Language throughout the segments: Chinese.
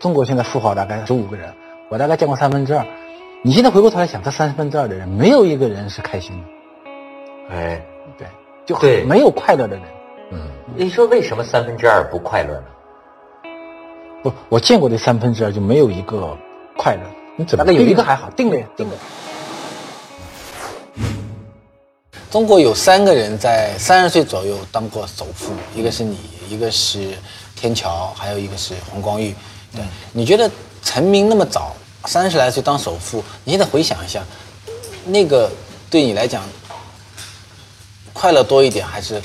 中国现在富豪大概十五个人，我大概见过三分之二。你现在回过头来想，这三分之二的人，没有一个人是开心的。哎，对，就对没有快乐的人。嗯，你说为什么三分之二不快乐呢？不，我见过的三分之二就没有一个快乐。你怎么大概有一个还好，定了呀，定了。中国有三个人在三十岁左右当过首富，一个是你，一个是天桥，还有一个是黄光裕。对，你觉得成名那么早，三十来岁当首富，你现在回想一下，那个对你来讲，快乐多一点，还是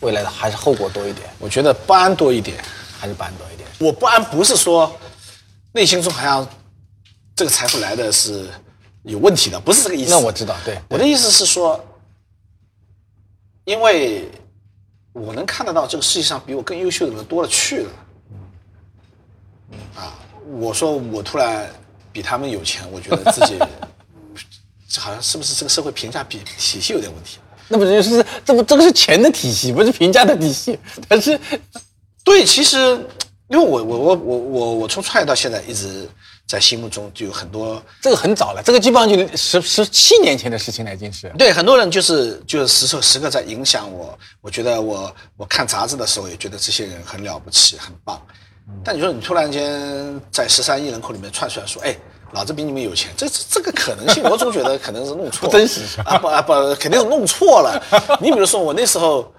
未来的还是后果多一点，我觉得不安多一点。还是不安多一点？我不安不是说内心中好像这个财富来的是有问题的，不是这个意思。那我知道，对，我的意思是说，因为我能看得到这个世界上比我更优秀的人多了去了。啊，我说我突然比他们有钱，我觉得自己 好像是不是这个社会评价比体系有点问题？那不就是这不这个是钱的体系，不是评价的体系，但是对，其实因为我我我我我我从创业到现在一直在心目中就有很多这个很早了，这个基本上就十十七年前的事情了，已经是。对，很多人就是就是时时时刻在影响我。我觉得我我看杂志的时候也觉得这些人很了不起，很棒。但你说你突然间在十三亿人口里面窜出来说，哎，老子比你们有钱，这这这个可能性，我总觉得可能是弄错了，不真实啊不啊不，肯定是弄错了。你比如说我那时候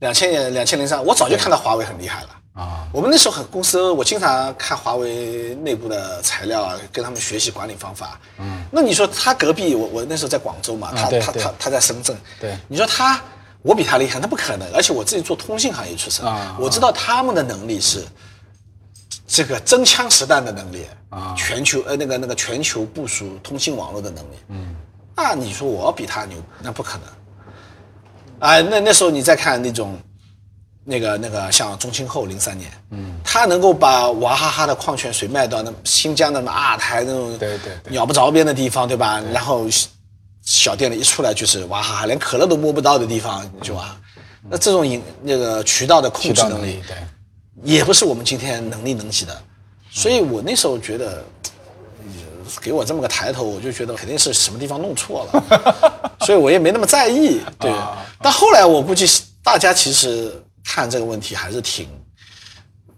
两千年两千零三，我早就看到华为很厉害了。啊，我们那时候很公司，我经常看华为内部的材料啊，跟他们学习管理方法。嗯，那你说他隔壁，我我那时候在广州嘛，他他他他在深圳。对你说他，我比他厉害，那不可能。而且我自己做通信行业出身，啊我知道他们的能力是这个真枪实弹的能力啊全球呃那个那个全球部署通信网络的能力。嗯，那你说我比他牛，那不可能。啊，那那时候你再看那种。那个那个像中青后零三年，嗯，他能够把娃哈哈的矿泉水卖到那新疆的那阿台那种对对对鸟不着边的地方，对吧？然后小店里一出来就是娃哈哈，连可乐都摸不到的地方，就吧？那这种引那个渠道的控制能力能力，对。也不是我们今天能力能及的，所以我那时候觉得，呃给我这么个抬头，我就觉得肯定是什么地方弄错了，所以我也没那么在意。对，但后来我估计大家其实看这个问题还是挺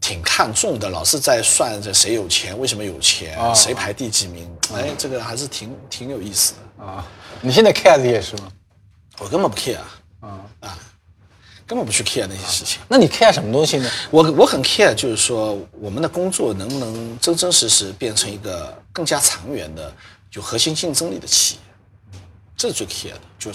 挺看重的，老是在算着谁有钱，为什么有钱，谁排第几名，哎，这个还是挺挺有意思的。啊，你现在 care 这些事吗？我根本不 care 啊啊，根本不去 care 那些事情。那你 care 什么东西呢？我我很 care，就是说我们的工作能不能真真实实变成一个更加长远的、有核心竞争力的企业，这是最 care 的，就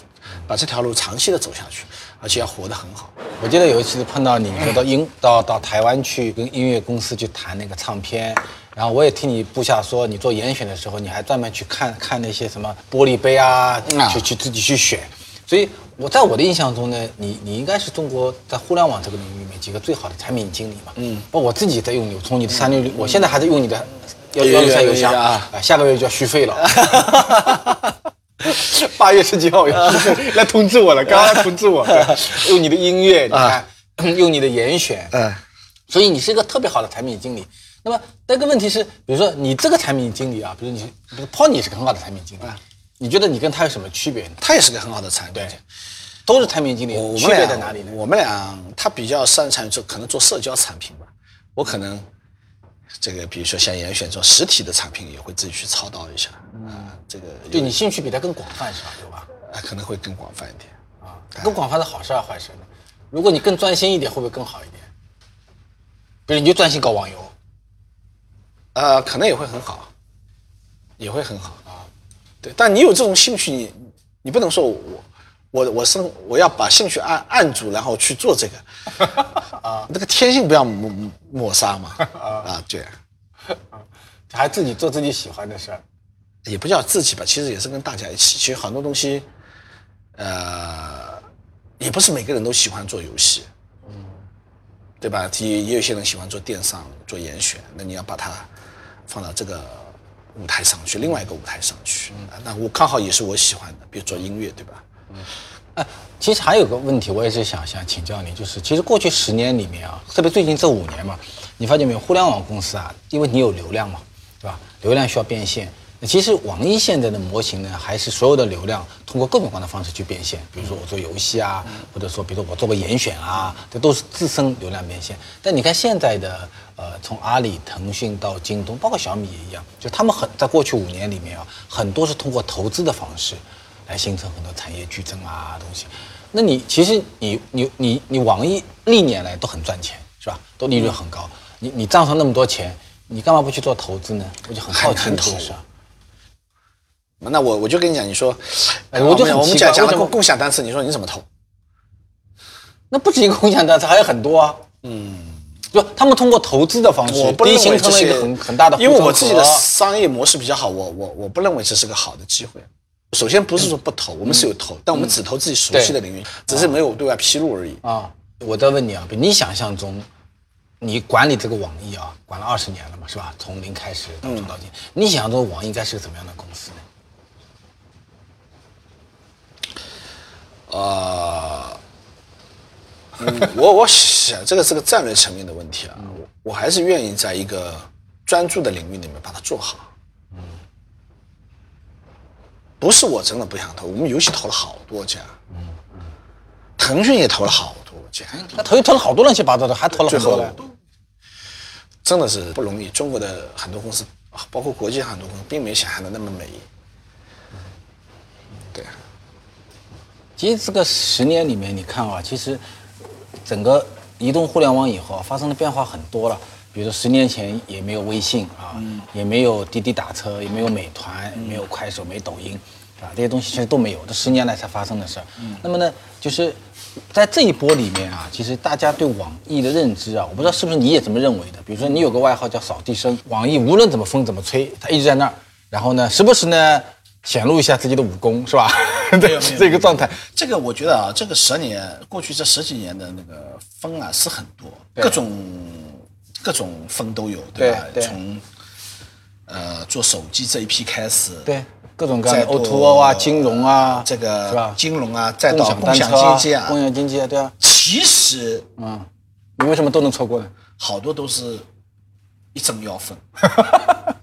把这条路长期的走下去，而且要活得很好。我记得有一次碰到你，说到英到到台湾去跟音乐公司去谈那个唱片，然后我也听你部下说，你做严选的时候，你还专门去看看那些什么玻璃杯啊，啊去去自己去选。所以我在我的印象中呢，你你应该是中国在互联网这个领域里面几个最好的产品经理嘛。嗯，包括我自己在用你，从你的三六零，我现在还在用你的幺幺六三邮箱。啊啊，下个月就要续费了。八月十几号要续费来通知我了，刚刚通知我，对。用你的音乐，你看，用你的严选，嗯，所以你是一个特别好的产品经理。那么，但个问题是，比如说你这个产品经理啊，比如你，比如 Pony 是个很好的产品经理，你觉得你跟他有什么区别？他也是个很好的产品对。都是产品经理区们俩别在哪里呢？我们俩他比较擅长做可能做社交产品吧，我可能这个比如说像严选这种实体的产品也会自己去操刀一下，嗯，这个对你兴趣比他更广泛是吧？对吧？啊可能会更广泛一点。啊，更广泛的好事啊坏事呢？如果你更专心一点，会不会更好一点？比如你就专心搞网游，呃，可能也会很好，也会很好啊。对，但你有这种兴趣，你你不能说我我我生我要把兴趣按按住，然后去做这个啊，那个天性不要抹抹杀嘛啊，对，还自己做自己喜欢的事儿。也不叫自己吧，其实也是跟大家一起。其实很多东西，呃，也不是每个人都喜欢做游戏，嗯，对吧？也也有些人喜欢做电商、做严选，那你要把它放到这个舞台上去，另外一个舞台上去。嗯那我刚好也是我喜欢的，比如做音乐，对吧？嗯哎，其实还有个问题，我也是想想请教你，就是其实过去十年里面啊，特别最近这五年嘛，你发现没有？互联网公司啊，因为你有流量嘛，对吧？流量需要变现。那其实网易现在的模型呢，还是所有的流量通过各种各样的方式去变现。比如说我做游戏啊，或者说比如说我做个严选啊，这都是自身流量变现。但你看现在的呃，从阿里、腾讯到京东，包括小米也一样，就他们很在过去五年里面啊，很多是通过投资的方式来形成很多产业矩阵啊东西。那你其实你你你你网易历年来都很赚钱，是吧？都利润很高。你你账上那么多钱，你干嘛不去做投资呢？我就很好奇很难这个事儿。那我我就跟你讲，你说，哎我就很我们讲讲了共共享单车，你说你怎么投？那不止一个共享单车，还有很多啊。嗯，就他们通过投资的方式，我不第一认为这些形成了一个很很大的因为我自己的商业模式比较好，我我我不认为这是个好的机会。首先不是说不投，我们是有投，但我们只投自己熟悉的领域，只是没有对外披露而已。啊。我再问你啊，比你想象中，你管理这个网易啊，管了二十年了嘛，是吧？从零开始到做到今，你想象中网易应该是个怎么样的公司呢？呃，嗯，我我想这个是个战略层面的问题啊，我我还是愿意在一个专注的领域里面把它做好。嗯，不是我真的不想投，我们游戏投了好多家，嗯嗯，腾讯也投了好多家，那投投了好多乱七八糟的，还投了最后很多嘞。真的是不容易。中国的很多公司，包括国际很多公司，并没想象的那么美。对啊，其实这个十年里面，你看啊，其实整个移动互联网以后啊发生的变化很多了。比如说十年前也没有微信啊，也没有滴滴打车，也没有美团，也没有快手，没抖音，啊，这些东西其实都没有，这十年来才发生的事儿。那么呢，就是在这一波里面啊，其实大家对网易的认知啊，我不知道是不是你也这么认为的。比如说你有个外号叫扫地僧，网易无论怎么风怎么吹，它一直在那儿，然后呢，时不时呢显露一下自己的武功，是吧？对，这个状态。这个我觉得啊，这个十年过去这十几年的那个风啊是很多，各种各种风都有，对吧？对对从呃做手机这一批开始，对，各种各样的再到 O2O 啊、金融啊，这个是吧？金融啊，再到共享经济啊，共享经济啊，对啊，其实嗯，你为什么都能错过呢？好多都是一正要分。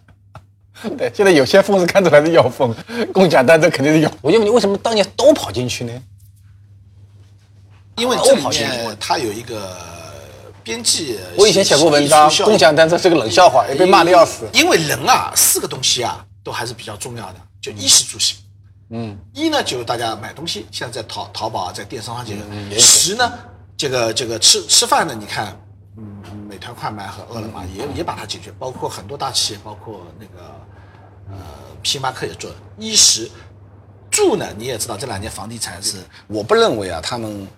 对，现在有些风是看出来是妖风，共享单车肯定是要。我就问你，为什么当年都跑进去呢？因为这里跑进去面它有一个边际，我以前写过文章，共享单车是个冷笑话，也被骂的要死。因为人啊，四个东西啊，都还是比较重要的，就衣食住行。嗯，一呢，就是大家买东西，现在在淘淘宝啊，在电商上这个。十呢，这个这个吃吃饭呢，你看，嗯，美团快卖和饿了么也也把它解决，包括很多大企业，包括那个呃呃星巴克也做衣食住呢，你也知道这两年房地产是，我不认为啊，他们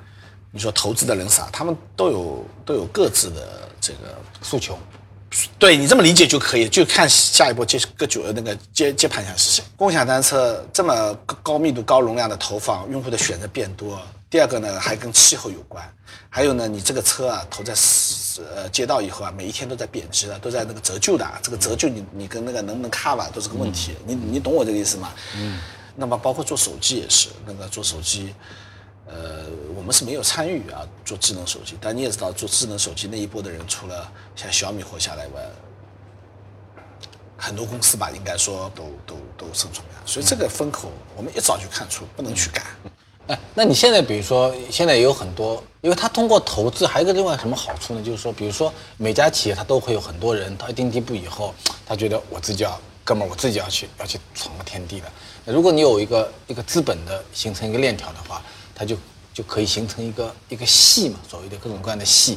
你说投资的人傻，他们都有都有各自的这个诉求，对你这么理解就可以，就看下一波接各九那个接接盘侠是谁。共享单车这么高高密度、高容量的投放，用户的选择变多。第二个呢，还跟气候有关。还有呢，你这个车啊，投在呃街道以后啊，每一天都在贬值的，都在那个折旧的。这个折旧你你跟那个能不能 cover 都是个问题。你你懂我这个意思吗？嗯。那么包括做手机也是，那个做手机。呃，我们是没有参与啊，做智能手机，但你也知道，做智能手机那一波的人，除了像小米活下来外，很多公司吧，应该说都都都生存不了。所以这个风口，我们一早就看出，不能去赶。哎，那你现在比如说，现在也有很多，因为它通过投资，还有一个另外什么好处呢？就是说，比如说每家企业它都会有很多人，到一定地步以后，他觉得我自己要，哥们儿我自己要去要去闯个天地的。那如果你有一个一个资本的形成一个链条的话，它就就可以形成一个一个系嘛，所谓的各种各样的系。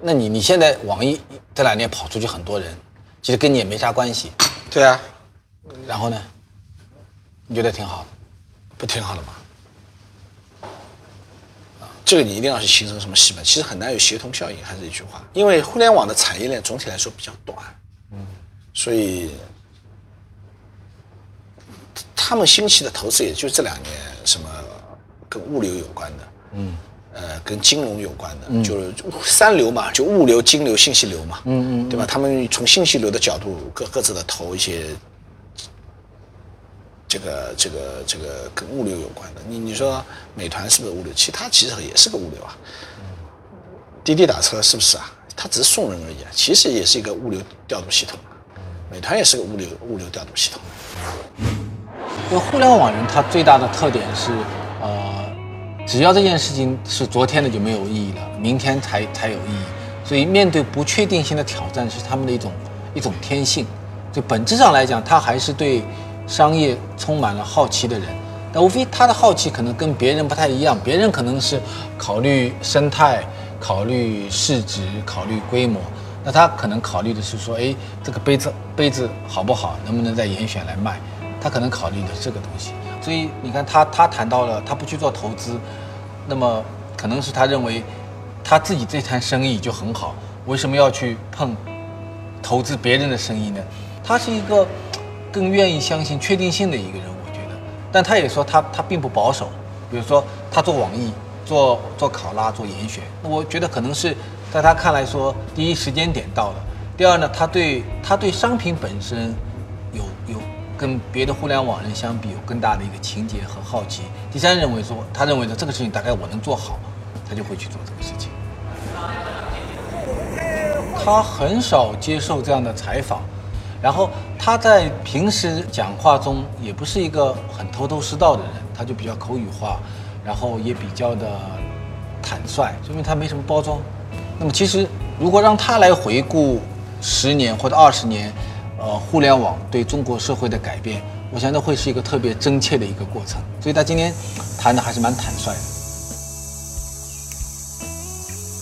那你你现在网易这两年跑出去很多人，其实跟你也没啥关系。对啊，然后呢，你觉得挺好的？不挺好的吗？啊，这个你一定要去形成什么细分，其实很难有协同效应，还是一句话，因为互联网的产业链总体来说比较短，嗯，所以他们兴起的投资也就这两年，什么跟物流有关的，嗯，呃，跟金融有关的，就是三流嘛，就物流、金流、信息流嘛，嗯嗯，对吧？他们从信息流的角度各各自的投一些这个这个这个跟物流有关的，你你说美团是不是物流？其他其实也是个物流啊。滴滴打车是不是啊？它只是送人而已啊，其实也是一个物流调度系统，美团也是个物流物流调度系统。因为互联网人他最大的特点是，呃，只要这件事情是昨天的就没有意义了，明天才才有意义。所以面对不确定性的挑战是他们的一种一种天性。就本质上来讲，他还是对商业充满了好奇的人。但无非他的好奇可能跟别人不太一样，别人可能是考虑生态、考虑市值、考虑规模，那他可能考虑的是说，哎，这个杯子杯子好不好，能不能再严选来卖？他可能考虑的这个东西。所以你看他他谈到了他不去做投资，那么可能是他认为他自己这摊生意就很好，为什么要去碰投资别人的生意呢？他是一个更愿意相信确定性的一个人，我觉得。但他也说他他并不保守，比如说他做网易、做做考拉、做严选，那我觉得可能是在他看来说，第一时间点到了，第二呢，他对他对商品本身有有跟别的互联网人相比有更大的一个情节和好奇。第三，认为说他认为的这个事情大概我能做好，他就会去做这个事情。他很少接受这样的采访，然后他在平时讲话中也不是一个很头头是道的人，他就比较口语化，然后也比较的坦率，说明他没什么包装。那么其实如果让他来回顾十年或者二十年，呃，互联网对中国社会的改变，我想那会是一个特别真切的一个过程。所以他今天谈的还是蛮坦率的。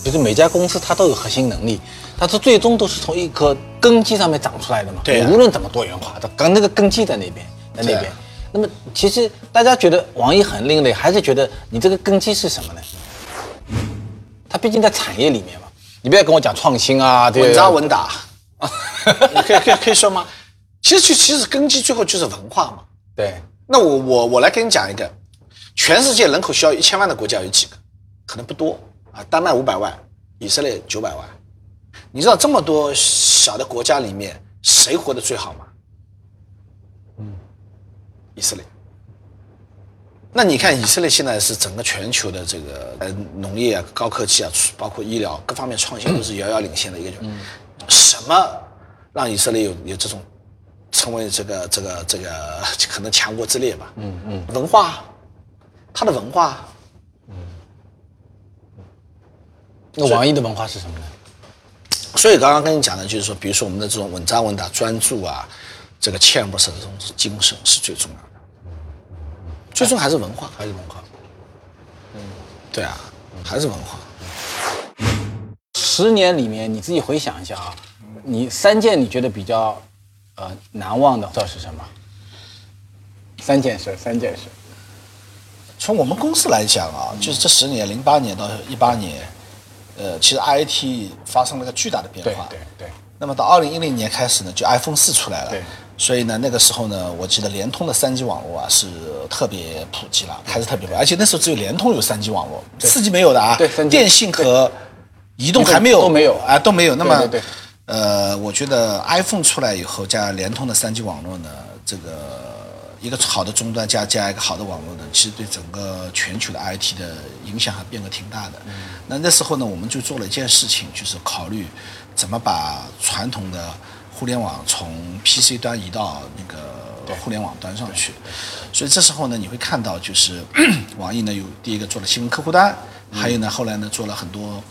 就是每家公司它都有核心能力，但是最终都是从一颗根基上面长出来的嘛。对啊无论怎么多元化，它刚那个根基在那边，在那边。那么其实大家觉得网易很另类，还是觉得你这个根基是什么呢？它毕竟在产业里面嘛，你不要跟我讲创新啊，对稳扎稳打，你可以可以可以说吗？其实其其实根基最后就是文化嘛。对，那我我我来跟你讲一个，全世界人口需要一千万的国家有几个？可能不多啊，丹麦五百万，以色列九百万。你知道这么多小的国家里面，谁活得最好吗？嗯，以色列。那你看，以色列现在是整个全球的这个呃农业啊、高科技啊，包括医疗各方面创新都是遥遥领先的一个。什么让以色列有有这种成为这个这个这个 可能强国之列吧？嗯嗯，文化，它的文化，那网易的文化是什么呢？所以刚刚跟你讲的就是说，比如说我们的这种稳扎稳打、专注啊，这个锲而不舍的这种精神是最重要的。最终还是文化，还是文化？嗯对啊，还是文化。十年里面，你自己回想一下啊，你三件你觉得比较呃难忘的，知道是什么？三件事，三件事。从我们公司来讲啊，就是这十年，零八年到一八年，呃，其实 IT 发生了个巨大的变化。对对，那么到二零一零年开始呢，就 iPhone 四出来了。对。所以呢，那个时候呢，我记得联通的三 G 网络啊是特别普及了，开始特别普及，而且那时候只有联通有三 G 网络，四 G 没有的啊。对电信和移动还没有都没有啊，都没有。那么，对对对呃，我觉得 iPhone 出来以后，加联通的三 G 网络呢，这个一个好的终端加加一个好的网络呢，其实对整个全球的 IT 的影响还变革挺大的。那那时候呢，我们就做了一件事情，就是考虑怎么把传统的互联网从 PC 端移到那个互联网端上去。所以这时候呢，你会看到就是 网易呢有第一个做了新闻客户端，还有呢后来呢做了很多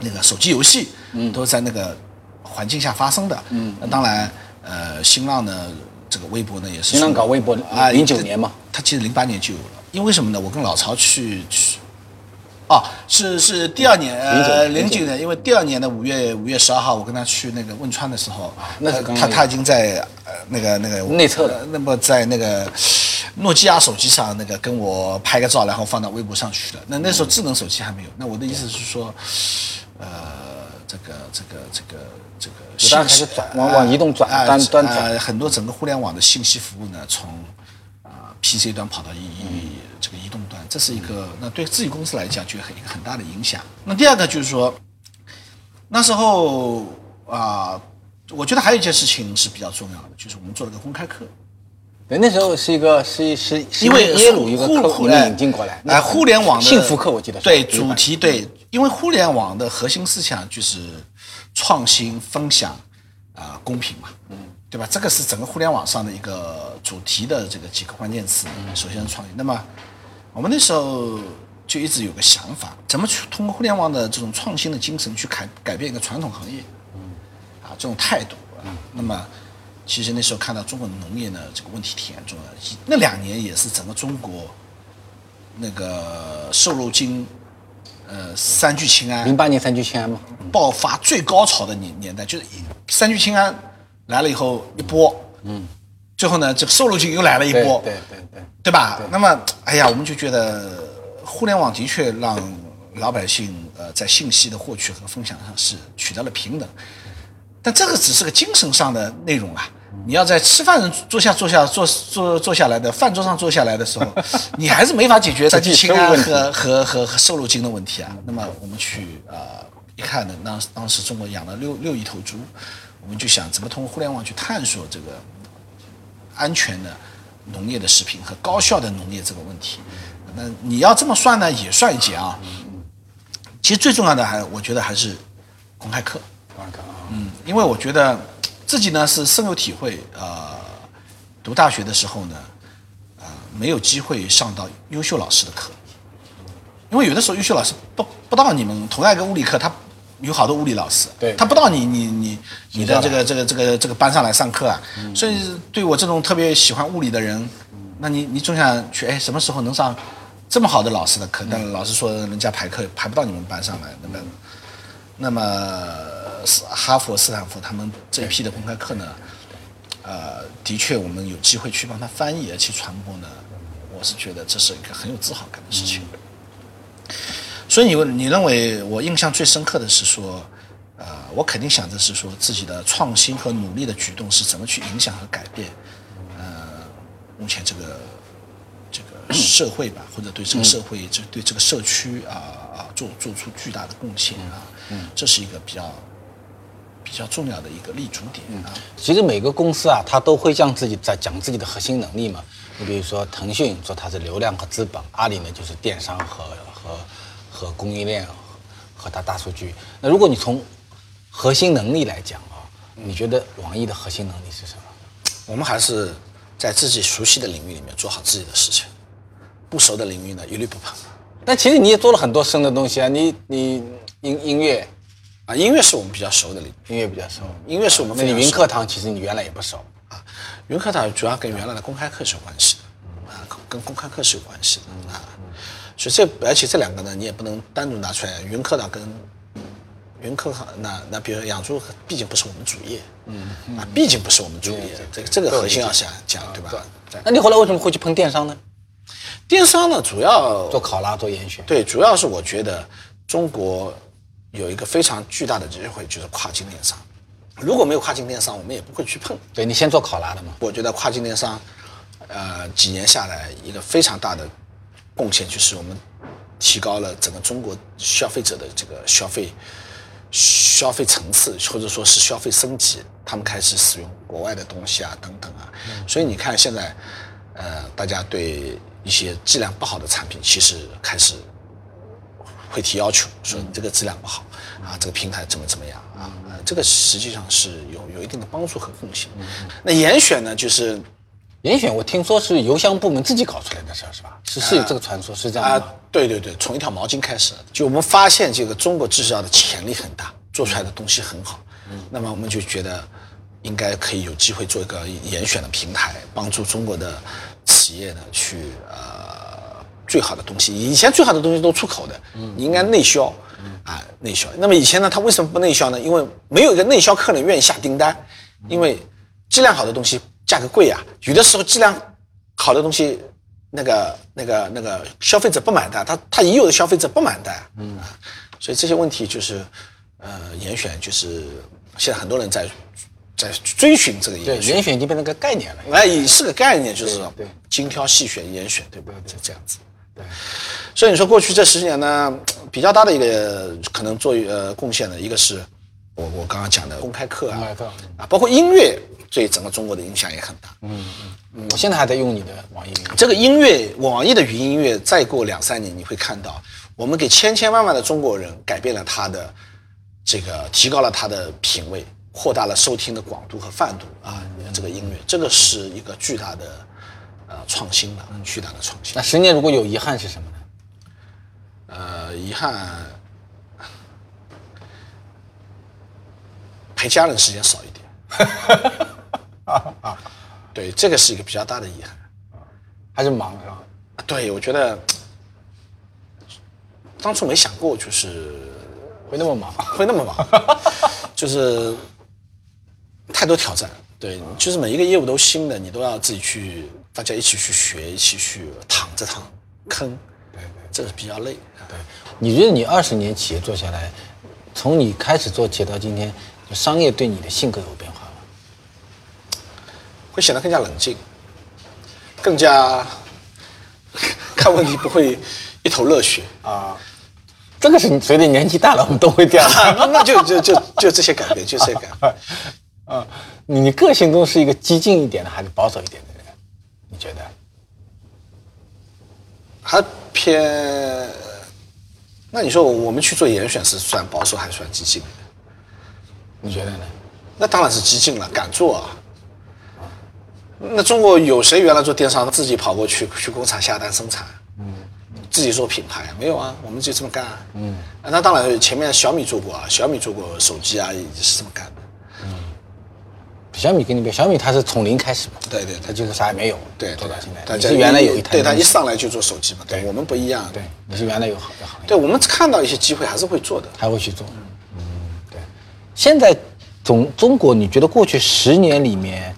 那个手机游戏，都在那个环境下发生的。嗯，那当然，呃，新浪呢，这个微博呢也是新浪搞微博啊，零九年嘛，他其实零八年就有了，因为为什么呢？我跟老曹去去。哦，是是第二年，呃，零九年，因为第二年的五月五月十二号，我跟他去那个汶川的时候，那他他已经在呃那个那个内测了呃那么在那个诺基亚手机上那个跟我拍个照，然后放到微博上去了。那那时候智能手机还没有。那我的意思是说，呃，这个这个这个这个不断开始转往往移动转啊端端转呃很多整个互联网的信息服务呢，从啊、PC 端跑到移移这个移动端，这是一个那对自己公司来讲就有很一个很大的影响。那第二个就是说，那时候啊、我觉得还有一件事情是比较重要的，就是我们做了个公开课。对，那时候是一个是是是因为耶鲁一个互课你们互哎引进过来，那，互联网的幸福课我记得对主题对，因为互联网的核心思想就是创新、分享啊、公平嘛，嗯，对吧？这个是整个互联网上的一个主题的这个几个关键词。首先是创新，那么我们那时候就一直有个想法，怎么去通过互联网的这种创新的精神去改改变一个传统行业，啊，这种态度啊，那么其实那时候看到中国农业呢这个问题挺严重的，那两年也是整个中国那个瘦肉精，呃，三聚氰胺。零八年三聚氰胺嘛，爆发最高潮的年年代，就是三聚氰胺来了以后一波，嗯，最后呢，这个瘦肉精又来了一波，对对对，对。吧？那么，哎呀，我们就觉得互联网的确让老百姓呃在信息的获取和分享上是取得了平等，但这个只是个精神上的内容啊。你要在吃饭人坐下坐下坐坐坐下来的饭桌上坐下来的时候，你还是没法解决三聚氰胺和和和和瘦肉精的问题啊。那么我们去呃一看呢，当当时中国养了六六亿头猪，我们就想怎么通过互联网去探索这个安全的农业的食品和高效的农业这个问题。那你要这么算呢，也算一节啊。其实最重要的还，我觉得还是公开课。公开课啊嗯，因为我觉得自己呢是深有体会。呃，读大学的时候呢，呃，没有机会上到优秀老师的课，因为有的时候优秀老师不不到你们同样一个物理课，他有好多物理老师，对他不到你你你你的这个这个这个这个班上来上课啊。所以对我这种特别喜欢物理的人，那你你总想去哎什么时候能上这么好的老师的课？但老师说人家排课排不到你们班上来，那么那么斯哈佛、斯坦福他们这一批的公开课呢，呃，的确我们有机会去帮他翻译而且传播呢，我是觉得这是一个很有自豪感的事情。所以你问你认为我印象最深刻的是说，呃，我肯定想着是说自己的创新和努力的举动是怎么去影响和改变，呃，目前这个这个社会吧，或者对这个社会、这对这个社区啊啊做做出巨大的贡献啊，这是一个比较比较重要的一个立足点啊。其实每个公司啊，它都会将自己在讲自己的核心能力嘛。你比如说腾讯说它是流量和资本，阿里呢就是电商和和和供应链和和它大数据。那如果你从核心能力来讲啊，你觉得网易的核心能力是什么？我们还是在自己熟悉的领域里面做好自己的事情，不熟的领域呢一律不碰。但其实你也做了很多深的东西啊，你你音音乐啊，音乐是我们比较熟的领域，音乐比较熟，音乐是我们那你云课堂其实你原来也不熟。啊，云课堂主要跟原来的公开课是有关系的，啊，跟公开课是有关系的啊，所以这而且这两个呢，你也不能单独拿出来。云课堂跟云课堂，那那比如养猪，毕竟不是我们主业，嗯啊，毕竟不是我们主业，这个这个核心要想讲，对吧？对那你后来为什么会去碰电商呢？电商呢，主要做考拉，做严选。对，主要是我觉得中国有一个非常巨大的机会，就是跨境电商。如果没有跨境电商，我们也不会去碰。对你先做考拉的嘛。我觉得跨境电商，呃，几年下来一个非常大的贡献就是我们提高了整个中国消费者的这个消费消费层次，或者说是消费升级，他们开始使用国外的东西啊，等等啊。所以你看现在，呃，大家对一些质量不好的产品，其实开始会提要求，说你这个质量不好啊，这个平台怎么怎么样啊，呃这个实际上是有有一定的帮助和贡献。那严选呢，就是严选我听说是邮箱部门自己搞出来的事儿是吧？是是有这个传说，是这样啊的吗？，对对对，从一条毛巾开始，就我们发现这个中国制造的潜力很大，做出来的东西很好，那么我们就觉得应该可以有机会做一个严选的平台，帮助中国的企业呢去呃最好的东西，以前最好的东西都出口的，你应该内销。啊，内销。那么以前呢，他为什么不内销呢？因为没有一个内销客人愿意下订单，因为质量好的东西价格贵啊，有的时候质量好的东西，那个那个那个消费者不买单，他他已有的消费者不买单，嗯，所以这些问题就是，呃，严选就是现在很多人在在追寻这个对，严选，严选已经变成个概念了。哎，也是个概念，就是精挑细选严选，对吧？就这样子。对，所以你说过去这十年呢，比较大的一个可能做呃贡献的，一个是我我刚刚讲的公开课啊啊，包括音乐对整个中国的影响也很大。嗯嗯我现在还在用你的网易云。这个音乐，网易的云音乐，再过两三年，你会看到，我们给千千万万的中国人改变了他的这个提高了他的品味，扩大了收听的广度和泛度啊，这个音乐，这个是一个巨大的呃创新了，巨大的创新那。十年如果有遗憾是什么呢？呃，遗憾陪家人时间少一点。对，这个是一个比较大的遗憾。还是忙是吧？对，我觉得当初没想过，就是会那么忙？会那么忙，就是太多挑战。对，就是每一个业务都新的，你都要自己去，大家一起去学，一起去趟这趟坑。对对，这个比较累。对，你觉得你二十年企业做下来，从你开始做企业到今天，商业对你的性格有变化吗？会显得更加冷静，更加 看问题不会一头热血啊，这个是你随着年纪大了，我们都会这样。那那就就就就这些改变，就这些改变。啊，你你个性中是一个激进一点的，还是保守一点的人？你觉得？还偏？那你说我们去做严选是算保守还是算激进？你觉得呢？那当然是激进了，敢做啊。那中国有谁原来做电商自己跑过去去工厂下单生产？嗯，自己做品牌没有啊？我们就这么干。嗯，那当然前面小米做过啊，小米做过手机啊，也是这么干的。小米跟你比，小米它是从零开始嘛，对对，它就是啥也没有，对，做到现在。是原来有一台，对它一上来就做手机嘛，对我们不一样。对，你是原来有好的行业，对我们看到一些机会还是会做的，还会去做。嗯，对。现在中中国，你觉得过去十年里面，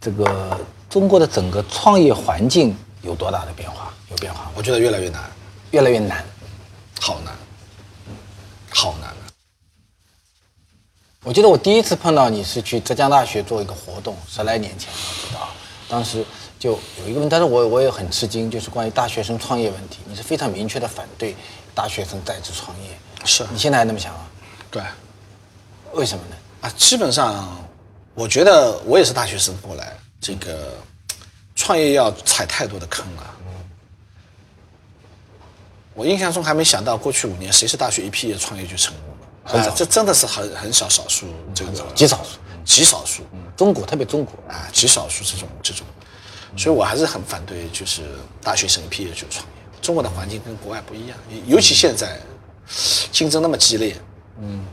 这个中国的整个创业环境有多大的变化？有变化？我觉得越来越难，越来越难，好难，好难。我记得我第一次碰到你是去浙江大学做一个活动，十来年前我知道，当时就有一个问题，但是我我也很吃惊，就是关于大学生创业问题，你是非常明确的反对大学生在职创业，是你现在还那么想啊？对，为什么呢？啊，基本上，我觉得我也是大学生过来，这个创业要踩太多的坑了。我印象中还没想到，过去五年谁是大学一毕业创业就成功？很少啊这真的是很很少少数，这个极少数，极少数中国特别中国，啊，极少数这种这种，所以我还是很反对，就是大学生一毕业就创业。中国的环境跟国外不一样，尤其现在竞争那么激烈，嗯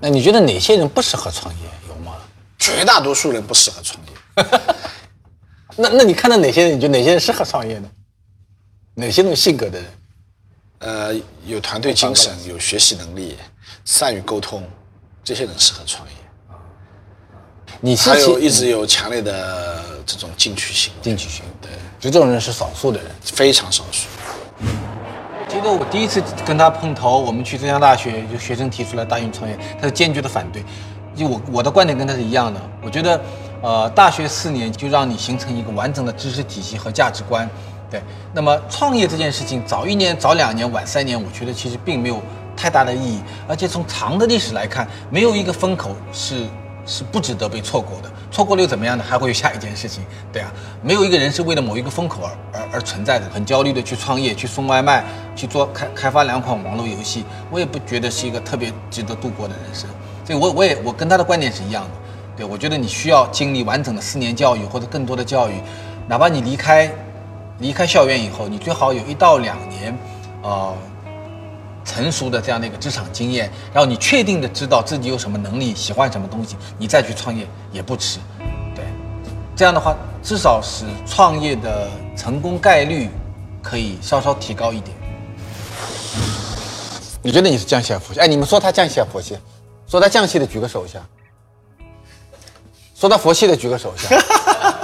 那你觉得哪些人不适合创业？有吗？绝大多数人不适合创业。那那你看到哪些人？你觉得哪些人适合创业呢？哪些种性格的人？呃，有团队精神，有学习能力，善于沟通，这些人适合创业。你是还有一直有强烈的这种进取心，进取心，对，就这种人是少数的人。非常少数。记得我第一次跟他碰头，我们去浙江大学，就学生提出来大运创业，他是坚决的反对。就我我的观点跟他是一样的，我觉得，呃，大学四年就让你形成一个完整的知识体系和价值观，对。那么创业这件事情，早一年、早两年、晚三年，我觉得其实并没有太大的意义。而且从长的历史来看，没有一个风口是是不值得被错过的。错过了又怎么样呢？还会有下一件事情，对啊，没有一个人是为了某一个风口而而而存在的。很焦虑的去创业，去送外卖，去做开开发两款网络游戏，我也不觉得是一个特别值得度过的人生。所以我我也我跟他的观点是一样的，对我觉得你需要经历完整的四年教育或者更多的教育，哪怕你离开离开校园以后，你最好有一到两年，呃。成熟的这样的一个职场经验，然后你确定的知道自己有什么能力，喜欢什么东西，你再去创业也不迟。对，这样的话，至少使创业的成功概率可以稍稍提高一点。你觉得你是降息还是佛系？哎，你们说他降息还是佛系？说他降息的举个手一下。说他佛系的举个手一下。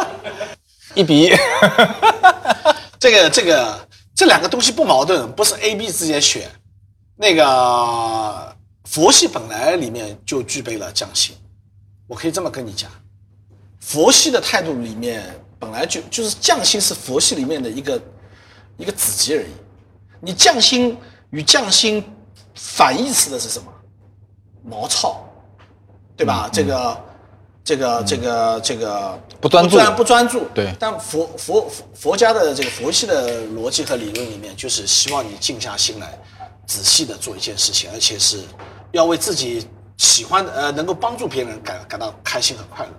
一比一。这个这个这两个东西不矛盾，不是 A、B 之间选。那个佛系本来里面就具备了匠心，我可以这么跟你讲，佛系的态度里面本来就就是匠心是佛系里面的一个一个子集而已。你匠心与匠心反义词的是什么？毛糙，对吧？这个这个这个这个不专注不专不专注。对但佛佛佛佛家的这个佛系的逻辑和理论里面，就是希望你静下心来，仔细的做一件事情，而且是要为自己喜欢的呃能够帮助别人感感到开心和快乐。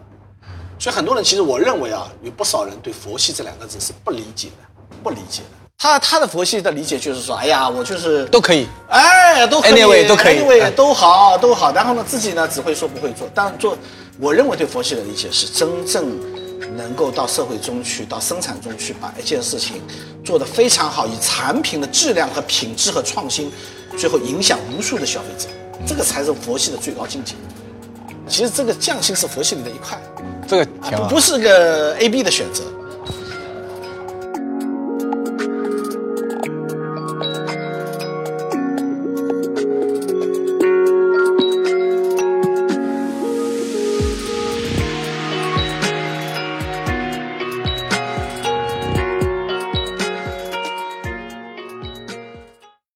所以很多人其实我认为啊，有不少人对佛系这两个字是不理解的，不理解的。他他的佛系的理解就是说，哎呀，我就是都可以。哎，都可以 Anyway，都可以 anyway 哎都好，都好。然后呢，自己呢只会说不会做。但做，我认为对佛系的理解是真正能够到社会中去，到生产中去，把一件事情做得非常好，以产品的质量和品质和创新，最后影响无数的消费者，这个才是佛系的最高境界。其实这个匠心是佛系里的一块，这个啊不。不是个 A B 的选择。